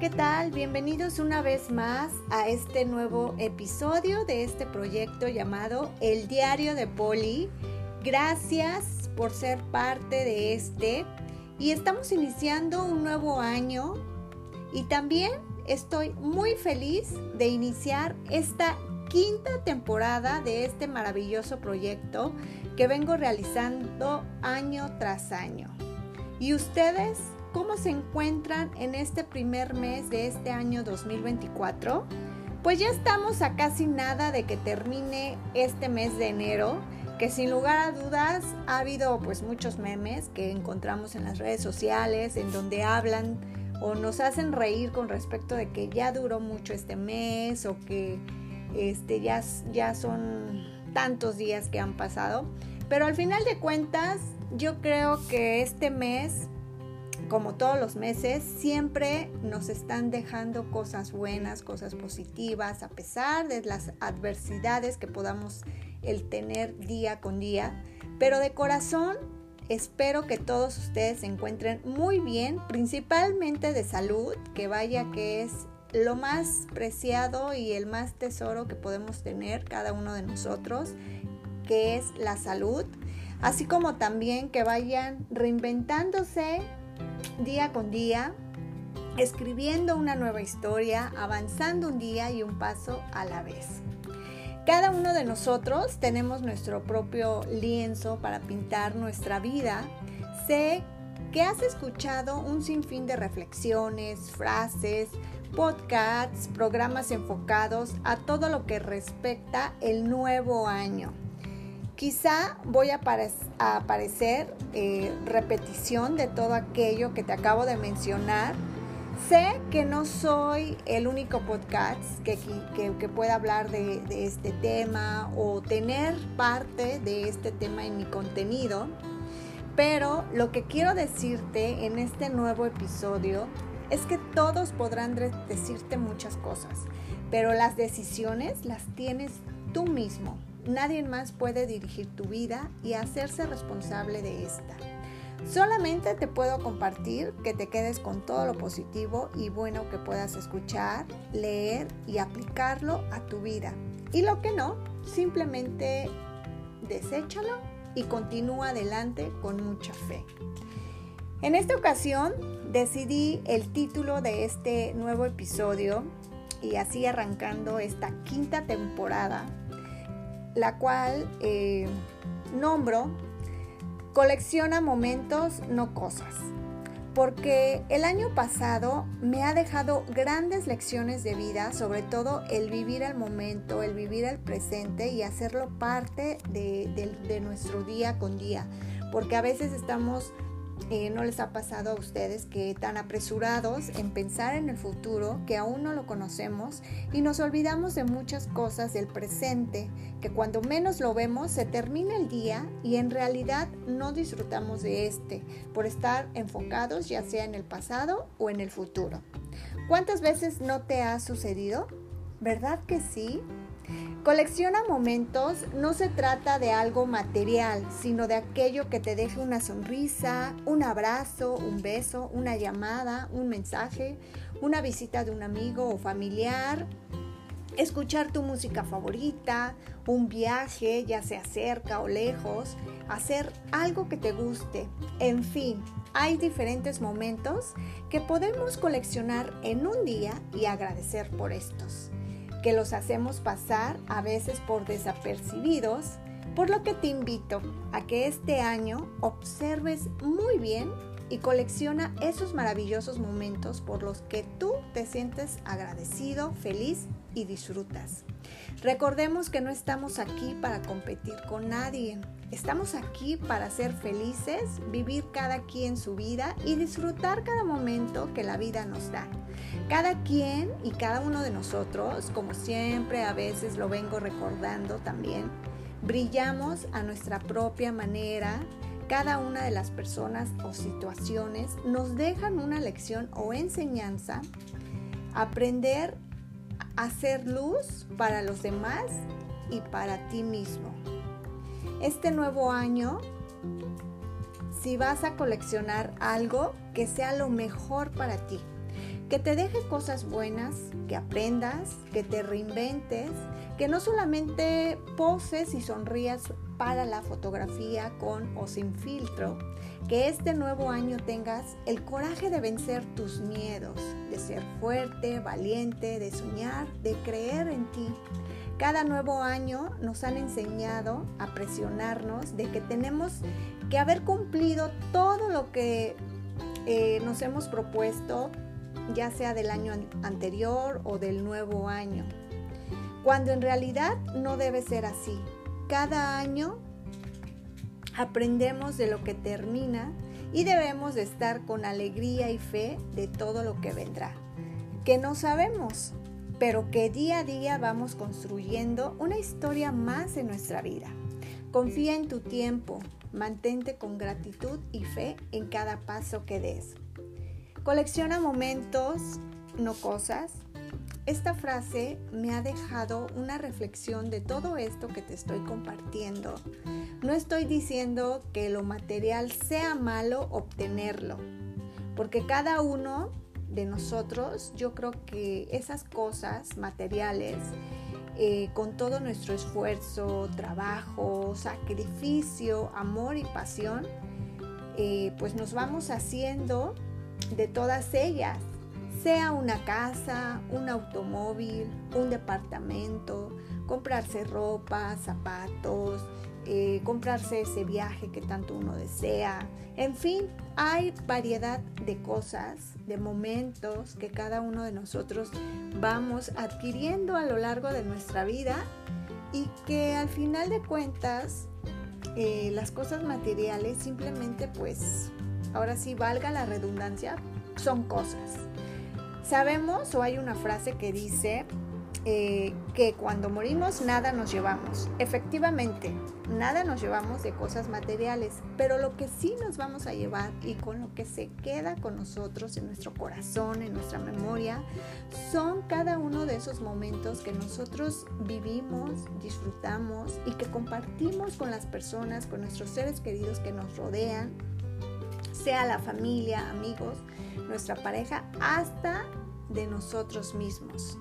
¿qué tal? Bienvenidos una vez más a este nuevo episodio de este proyecto llamado El Diario de Poli. Gracias por ser parte de este y estamos iniciando un nuevo año y también estoy muy feliz de iniciar esta quinta temporada de este maravilloso proyecto que vengo realizando año tras año. ¿Y ustedes ¿Cómo se encuentran en este primer mes de este año 2024? Pues ya estamos a casi nada de que termine este mes de enero, que sin lugar a dudas ha habido pues muchos memes que encontramos en las redes sociales en donde hablan o nos hacen reír con respecto de que ya duró mucho este mes o que este, ya, ya son tantos días que han pasado. Pero al final de cuentas, yo creo que este mes como todos los meses, siempre nos están dejando cosas buenas, cosas positivas, a pesar de las adversidades que podamos el tener día con día. Pero de corazón, espero que todos ustedes se encuentren muy bien, principalmente de salud, que vaya que es lo más preciado y el más tesoro que podemos tener cada uno de nosotros, que es la salud. Así como también que vayan reinventándose día con día, escribiendo una nueva historia, avanzando un día y un paso a la vez. Cada uno de nosotros tenemos nuestro propio lienzo para pintar nuestra vida. Sé que has escuchado un sinfín de reflexiones, frases, podcasts, programas enfocados a todo lo que respecta el nuevo año. Quizá voy a, aparecer eh, repetición de todo aquello que te acabo de mencionar. Sé que no soy el único podcast que, pueda hablar de, de este tema o tener parte de este tema en mi contenido, pero lo que quiero decirte en este nuevo episodio es que todos podrán decirte muchas cosas, pero las decisiones las tienes tú mismo. Nadie más puede dirigir tu vida y hacerse responsable de esta. Solamente te puedo compartir que te quedes con todo lo positivo y bueno que puedas escuchar, leer y aplicarlo a tu vida. Y lo que no, simplemente deséchalo y continúa adelante con mucha fe. En esta ocasión decidí el título de este nuevo episodio y así arrancando esta quinta temporada la cual eh, nombro Colecciona momentos, no cosas. Porque el año pasado me ha dejado grandes lecciones de vida, sobre todo el vivir el momento, el vivir el presente y hacerlo parte de nuestro día con día. Porque a veces estamos eh, no les ha pasado a ustedes que tan apresurados en pensar en el futuro que aún no lo conocemos y nos olvidamos de muchas cosas del presente, que cuando menos lo vemos se termina el día y en realidad no disfrutamos de este por estar enfocados ya sea en el pasado o en el futuro. ¿Cuántas veces no te ha sucedido? ¿Verdad que sí? Colecciona momentos no se trata de algo material, sino de aquello que te deje una sonrisa, un abrazo, un beso, una llamada, un mensaje, una visita de un amigo o familiar, escuchar tu música favorita, un viaje, ya sea cerca o lejos, hacer algo que te guste. En fin, hay diferentes momentos que podemos coleccionar en un día y agradecer por estos que los hacemos pasar a veces por desapercibidos, por lo que te invito a que este año observes muy bien y colecciona esos maravillosos momentos por los que tú te sientes agradecido, feliz y disfrutas. Recordemos que no estamos aquí para competir con nadie. Estamos aquí para ser felices, vivir cada quien su vida y disfrutar cada momento que la vida nos da. Cada quien y cada uno de nosotros, como siempre a veces lo vengo recordando también, brillamos a nuestra propia manera. Cada una de las personas o situaciones nos dejan una lección o enseñanza. Aprender a hacer luz para los demás y para ti mismo este nuevo año, si vas a coleccionar algo, que sea lo mejor para ti. Que te deje cosas buenas, que aprendas, que te reinventes, que no solamente poses y sonrías para la fotografía con o sin filtro, que este nuevo año tengas el coraje de vencer tus miedos, de ser fuerte, valiente, de soñar, de creer en ti. Cada nuevo año nos han enseñado a presionarnos de que tenemos que haber cumplido todo lo que eh, nos hemos propuesto, ya sea del año anterior o del nuevo año, cuando en realidad no debe ser así. Cada año aprendemos de lo que termina y debemos de estar con alegría y fe de todo lo que vendrá, que no sabemos, pero que día a día vamos construyendo una historia más en nuestra vida. Confía en tu tiempo, mantente con gratitud y fe en cada paso que des. Colecciona momentos, no cosas. Esta frase me ha dejado una reflexión de todo esto que te estoy compartiendo. No estoy diciendo que lo material sea malo obtenerlo, porque cada uno de nosotros, yo creo que esas cosas materiales, eh, con todo nuestro esfuerzo, trabajo, sacrificio, amor y pasión, eh, pues nos vamos haciendo de todas ellas, sea una casa, un automóvil, un departamento, comprarse ropa, zapatos, eh, comprarse ese viaje que tanto uno desea. En fin, hay variedad de cosas, de momentos que cada uno de nosotros vamos adquiriendo a lo largo de nuestra vida y que al final de cuentas eh, las cosas materiales simplemente pues ahora sí valga la redundancia son cosas. Sabemos o hay una frase que dice eh, que cuando morimos nada nos llevamos. Efectivamente, nada nos llevamos de cosas materiales, pero lo que sí nos vamos a llevar y con lo que se queda con nosotros en nuestro corazón, en nuestra memoria, son cada uno de esos momentos que nosotros vivimos, disfrutamos y que compartimos con las personas, con nuestros seres queridos que nos rodean, sea la familia, amigos, nuestra pareja, hasta de nosotros mismos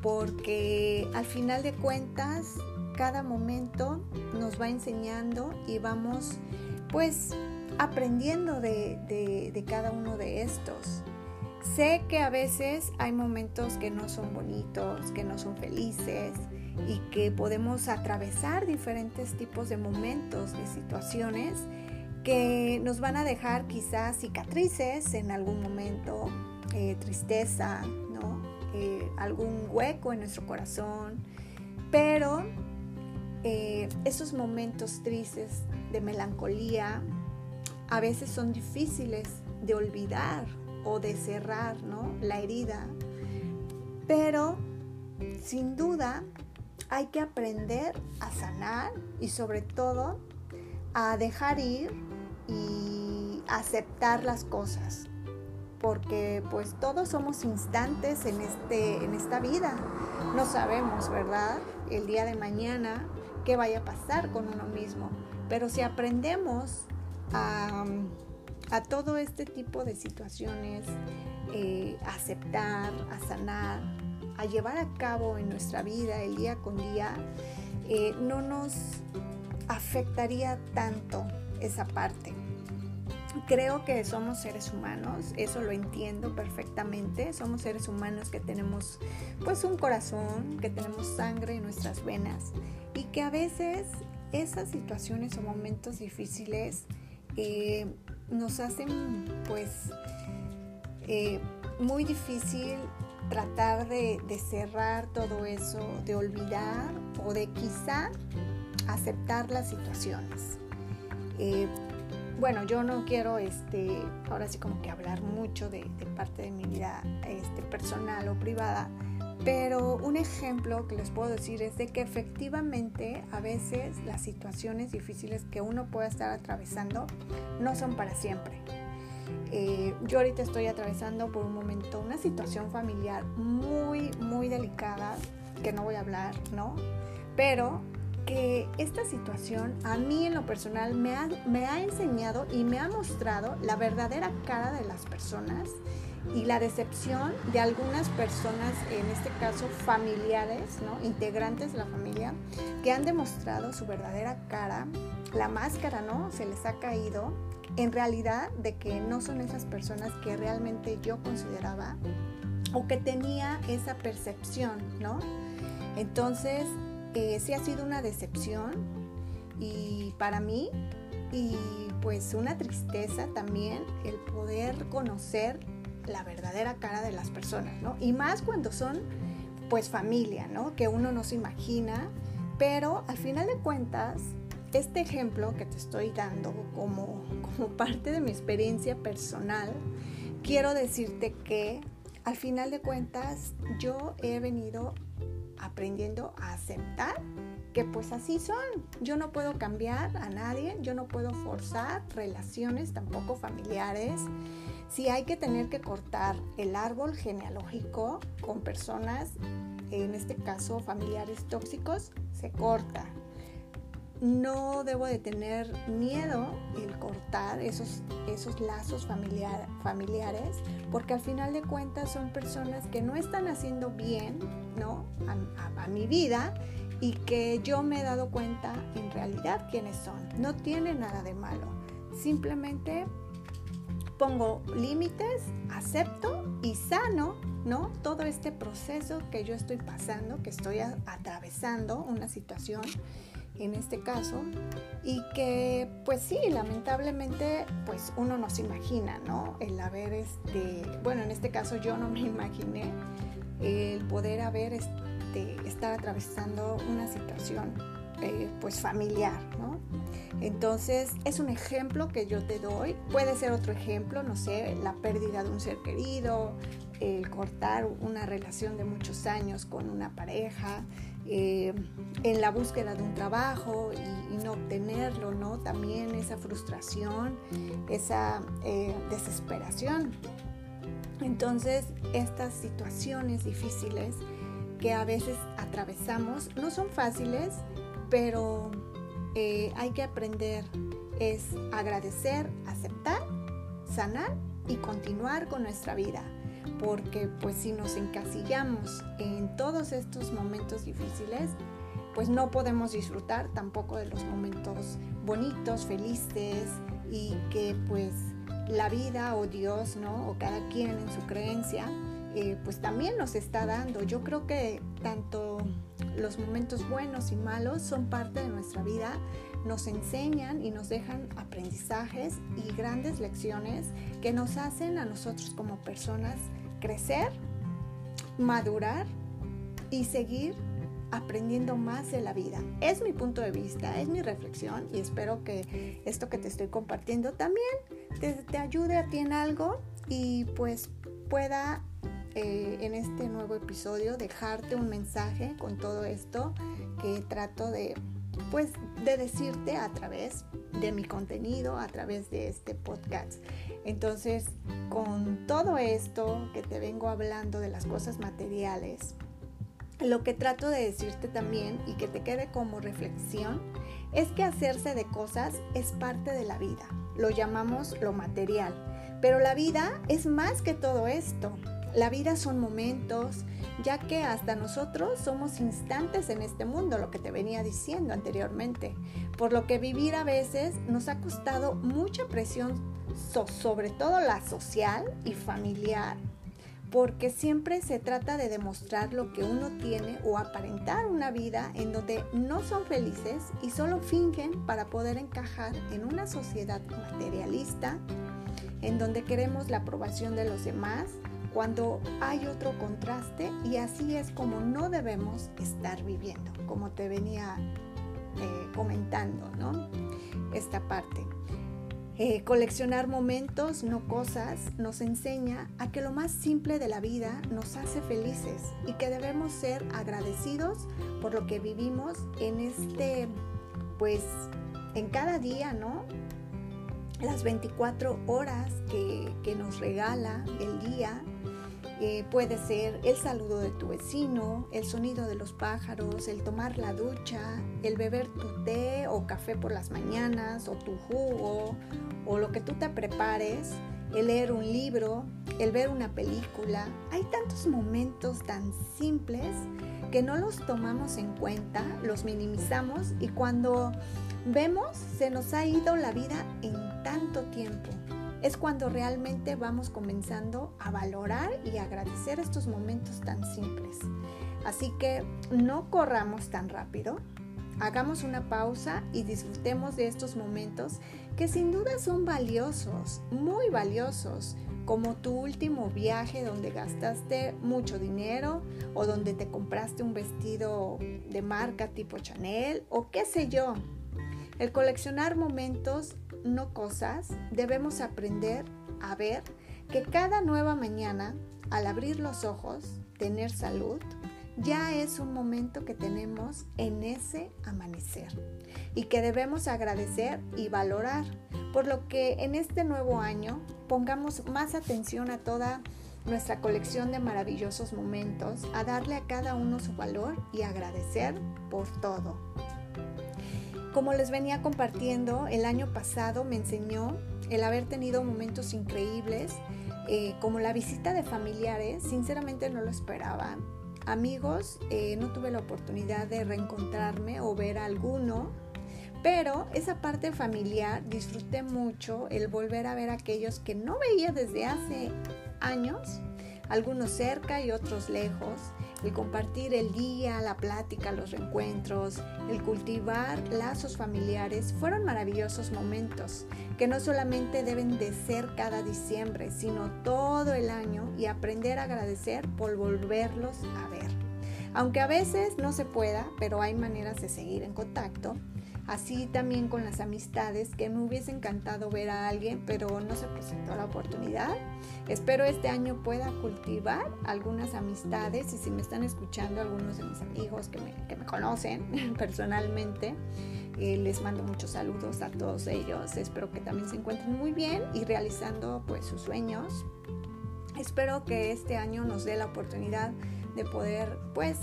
porque al final de cuentas cada momento nos va enseñando y vamos pues aprendiendo de, cada uno de estos. Sé que a veces hay momentos que no son bonitos, que no son felices y que podemos atravesar diferentes tipos de momentos, de situaciones que nos van a dejar quizás cicatrices en algún momento, eh, tristeza, ¿no? Eh, algún hueco en nuestro corazón, pero eh, esos momentos tristes de melancolía a veces son difíciles de olvidar o de cerrar ¿no? la herida, pero sin duda hay que aprender a sanar y sobre todo a dejar ir y aceptar las cosas porque pues todos somos instantes en, este, en esta vida. No sabemos, ¿verdad? El día de mañana qué vaya a pasar con uno mismo. Pero si aprendemos a, todo este tipo de situaciones, eh, a aceptar, a sanar, a llevar a cabo en nuestra vida el día con día, eh, no nos afectaría tanto esa parte. Creo que somos seres humanos, eso lo entiendo perfectamente. Somos seres humanos que tenemos pues un corazón, que tenemos sangre en nuestras venas y que a veces esas situaciones o momentos difíciles eh, nos hacen pues eh, muy difícil tratar de, cerrar todo eso, de olvidar o de quizá aceptar las situaciones. Eh, bueno, yo no quiero, este, ahora sí como que hablar mucho de, parte de mi vida este, personal o privada, pero un ejemplo que les puedo decir es de que efectivamente a veces las situaciones difíciles que uno pueda estar atravesando no son para siempre. Eh, yo ahorita estoy atravesando por un momento una situación familiar muy, muy delicada, que no voy a hablar, ¿no? Pero que esta situación a mí en lo personal me ha, me ha enseñado y me ha mostrado la verdadera cara de las personas y la decepción de algunas personas, en este caso familiares, ¿no? integrantes de la familia, que han demostrado su verdadera cara, la máscara, ¿no? Se les ha caído, en realidad de que no son esas personas que realmente yo consideraba o que tenía esa percepción, ¿no? Entonces, eh, sí ha sido una decepción y para mí y pues una tristeza también el poder conocer la verdadera cara de las personas, ¿no? Y más cuando son pues familia, ¿no? Que uno no se imagina, pero al final de cuentas, este ejemplo que te estoy dando como, como parte de mi experiencia personal, quiero decirte que al final de cuentas yo he venido aprendiendo a aceptar que pues así son. Yo no puedo cambiar a nadie, yo no puedo forzar relaciones tampoco familiares. Si hay que tener que cortar el árbol genealógico con personas, en este caso familiares tóxicos, se corta. No debo de tener miedo el cortar esos, esos lazos familiares, porque al final de cuentas son personas que no están haciendo bien ¿no? a mi vida y que yo me he dado cuenta en realidad quiénes son. No tiene nada de malo. Simplemente pongo límites, acepto y sano, ¿no? Todo este proceso que yo estoy pasando, que estoy atravesando una situación en este caso y que pues sí, lamentablemente pues uno no se imagina, ¿no? El haber este, bueno, en este caso yo no me imaginé el poder haber estar atravesando una situación eh, pues familiar, ¿no? Entonces es un ejemplo que yo te doy, puede ser otro ejemplo, no sé, la pérdida de un ser querido, el cortar una relación de muchos años con una pareja, eh, en la búsqueda de un trabajo y, no obtenerlo, ¿no? También esa frustración, esa eh, desesperación. Entonces, estas situaciones difíciles que a veces atravesamos no son fáciles, pero eh, hay que aprender es agradecer, aceptar, sanar y continuar con nuestra vida. Porque pues si nos encasillamos en todos estos momentos difíciles, pues no podemos disfrutar tampoco de los momentos bonitos, felices y que pues la vida o Dios, ¿no? O cada quien en su creencia eh, pues también nos está dando. Yo creo que tanto los momentos buenos y malos son parte de nuestra vida, nos enseñan y nos dejan aprendizajes y grandes lecciones que nos hacen a nosotros como personas crecer, madurar y seguir aprendiendo más de la vida. Es mi punto de vista, es mi reflexión y espero que esto que te estoy compartiendo también te, ayude a ti en algo y pues pueda eh, en este nuevo episodio dejarte un mensaje con todo esto que trato de pues de decirte a través de mi contenido, a través de este podcast. Entonces, con todo esto que te vengo hablando de las cosas materiales, lo que trato de decirte también y que te quede como reflexión es que hacerse de cosas es parte de la vida. Lo llamamos lo material. Pero la vida es más que todo esto. La vida son momentos, ya que hasta nosotros somos instantes en este mundo, lo que te venía diciendo anteriormente, por lo que vivir a veces nos ha costado mucha presión, sobre todo la social y familiar, porque siempre se trata de demostrar lo que uno tiene o aparentar una vida en donde no son felices y solo fingen para poder encajar en una sociedad materialista, en donde queremos la aprobación de los demás, cuando hay otro contraste y así es como no debemos estar viviendo, como te venía eh, comentando, ¿no? Esta parte. Eh, coleccionar momentos, no cosas, nos enseña a que lo más simple de la vida nos hace felices y que debemos ser agradecidos por lo que vivimos en este, pues, en cada día, ¿no? Las 24 horas que, que nos regala el día, eh, puede ser el saludo de tu vecino, el sonido de los pájaros, el tomar la ducha, el beber tu té o café por las mañanas o tu jugo o lo que tú te prepares el leer un libro, el ver una película. Hay tantos momentos tan simples que no los tomamos en cuenta, los minimizamos y cuando vemos se nos ha ido la vida en tanto tiempo. Es cuando realmente vamos comenzando a valorar y agradecer estos momentos tan simples. Así que no corramos tan rápido, hagamos una pausa y disfrutemos de estos momentos que sin duda son valiosos, muy valiosos, como tu último viaje donde gastaste mucho dinero o donde te compraste un vestido de marca tipo Chanel o qué sé yo. El coleccionar momentos, no cosas, debemos aprender a ver que cada nueva mañana, al abrir los ojos, tener salud, ya es un momento que tenemos en ese amanecer y que debemos agradecer y valorar, por lo que en este nuevo año pongamos más atención a toda nuestra colección de maravillosos momentos, a darle a cada uno su valor y agradecer por todo. Como les venía compartiendo, el año pasado me enseñó el haber tenido momentos increíbles, eh, como la visita de familiares, sinceramente no lo esperaba, amigos, eh, no tuve la oportunidad de reencontrarme o ver a alguno, pero esa parte familiar disfruté mucho el volver a ver a aquellos que no veía desde hace años, algunos cerca y otros lejos, el compartir el día, la plática, los reencuentros, el cultivar lazos familiares fueron maravillosos momentos que no solamente deben de ser cada diciembre, sino todo el año y aprender a agradecer por volverlos a ver. Aunque a veces no se pueda, pero hay maneras de seguir en contacto. Así también con las amistades, que me hubiese encantado ver a alguien, pero no se presentó la oportunidad. Espero este año pueda cultivar algunas amistades y si me están escuchando algunos de mis amigos que me, que me conocen personalmente, eh, les mando muchos saludos a todos ellos. Espero que también se encuentren muy bien y realizando pues sus sueños. Espero que este año nos dé la oportunidad de poder pues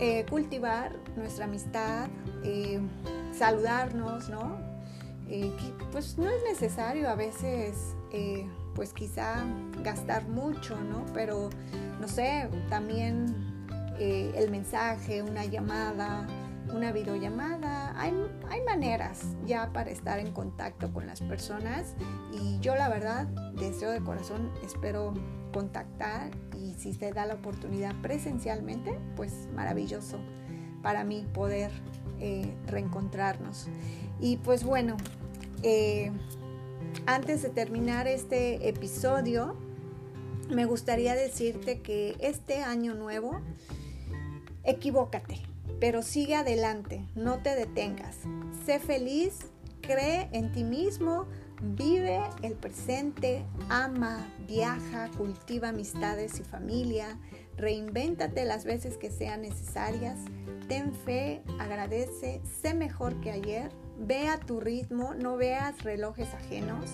eh, cultivar nuestra amistad, eh, saludarnos, ¿no? pues no es necesario a veces pues quizá gastar mucho, ¿no? Pero no sé, también el mensaje, una llamada, una videollamada. Hay, maneras ya para estar en contacto con las personas y yo la verdad deseo de corazón espero contactar y si se da la oportunidad presencialmente, pues maravilloso para mí poder eh, reencontrarnos. Y pues bueno, eh, antes de terminar este episodio, me gustaría decirte que este año nuevo, equivócate pero sigue adelante, no te detengas. Sé feliz, cree en ti mismo, vive el presente, ama, viaja, cultiva amistades y familia, reinvéntate las veces que sean necesarias, ten fe, agradece, sé mejor que ayer, ve a tu ritmo, no veas relojes ajenos,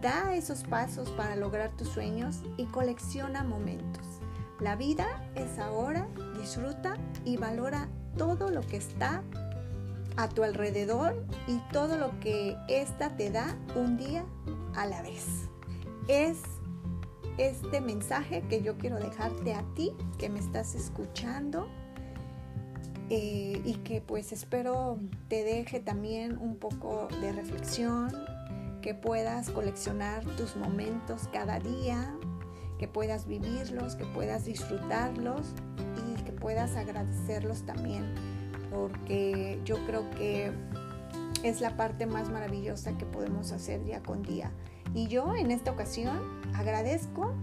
da esos pasos para lograr tus sueños y colecciona momentos. La vida es ahora, disfruta y valora todo lo que está a tu alrededor y todo lo que ésta te da un día a la vez. Es este mensaje que yo quiero dejarte a ti que me estás escuchando eh, y que pues espero te deje también un poco de reflexión, que puedas coleccionar tus momentos cada día, que puedas vivirlos, que puedas disfrutarlos puedas agradecerlos también, porque yo creo que es la parte más maravillosa que podemos hacer día con día. Y yo en esta ocasión agradezco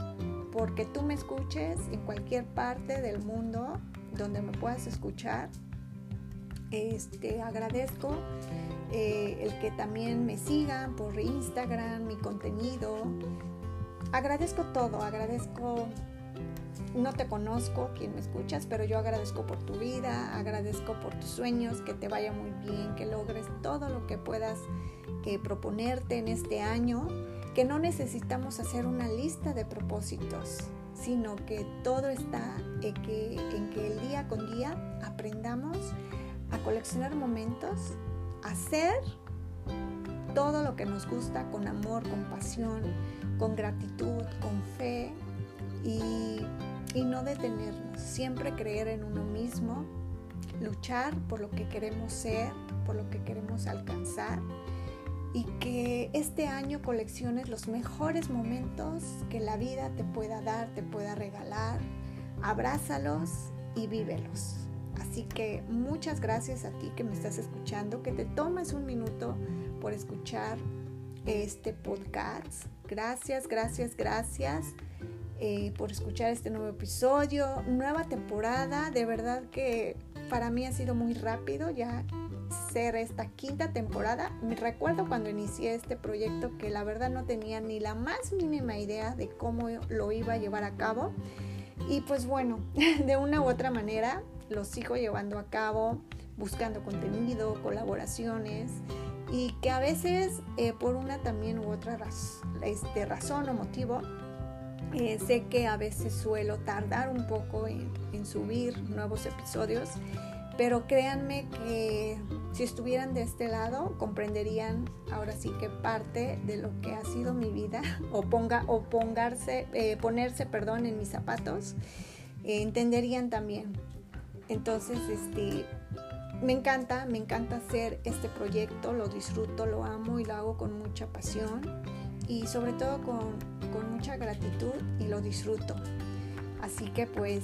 porque tú me escuches en cualquier parte del mundo donde me puedas escuchar. Este, agradezco eh, el que también me sigan por Instagram, mi contenido. Agradezco todo, agradezco no te conozco, quien me escuchas, pero yo agradezco por tu vida, agradezco por tus sueños, que te vaya muy bien, que logres todo lo que puedas eh, proponerte en este año, que no necesitamos hacer una lista de propósitos, sino que todo está en que, en que el día con día aprendamos a coleccionar momentos, a ser todo lo que nos gusta con amor, con pasión, con gratitud, con fe y, y no detenernos, siempre creer en uno mismo, luchar por lo que queremos ser, por lo que queremos alcanzar y que este año colecciones los mejores momentos que la vida te pueda dar, te pueda regalar. Abrázalos y vívelos. Así que muchas gracias a ti que me estás escuchando, que te tomes un minuto por escuchar este podcast. Gracias, gracias, gracias eh, por escuchar este nuevo episodio, nueva temporada. De verdad que para mí ha sido muy rápido ya ser esta quinta temporada. Me recuerdo cuando inicié este proyecto que la verdad no tenía ni la más mínima idea de cómo lo iba a llevar a cabo. Y pues bueno, de una u otra manera lo sigo llevando a cabo, buscando contenido, colaboraciones y que a veces eh, por una también u otra este, razón o motivo eh, sé que a veces suelo tardar un poco en, subir nuevos episodios pero créanme que si estuvieran de este lado comprenderían ahora sí que parte de lo que ha sido mi vida o ponga o pongarse eh, ponerse perdón en mis zapatos eh, entenderían también. Entonces este me encanta me encanta hacer este proyecto lo disfruto lo amo y lo hago con mucha pasión y sobre todo con, mucha gratitud y lo disfruto así que pues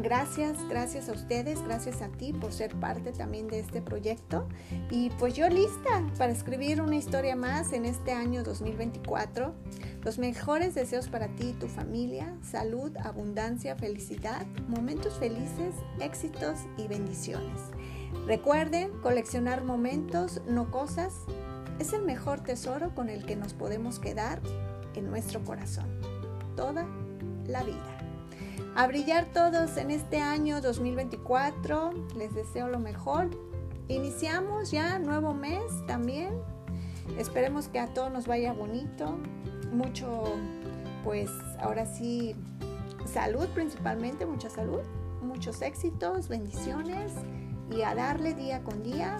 Gracias, gracias a ustedes, gracias a ti por ser parte también de este proyecto. Y pues yo lista para escribir una historia más en este año 2024. Los mejores deseos para ti y tu familia, salud, abundancia, felicidad, momentos felices, éxitos y bendiciones. Recuerden, coleccionar momentos, no cosas, es el mejor tesoro con el que nos podemos quedar en nuestro corazón toda la vida a brillar todos en este año 2024. Les deseo lo mejor. Iniciamos ya nuevo mes también. Esperemos que a todos nos vaya bonito. Mucho, pues ahora sí, salud principalmente, mucha salud, muchos éxitos, bendiciones y a darle día con día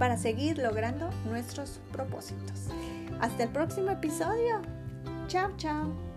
para seguir logrando nuestros propósitos. Hasta el próximo episodio. Chao, chao.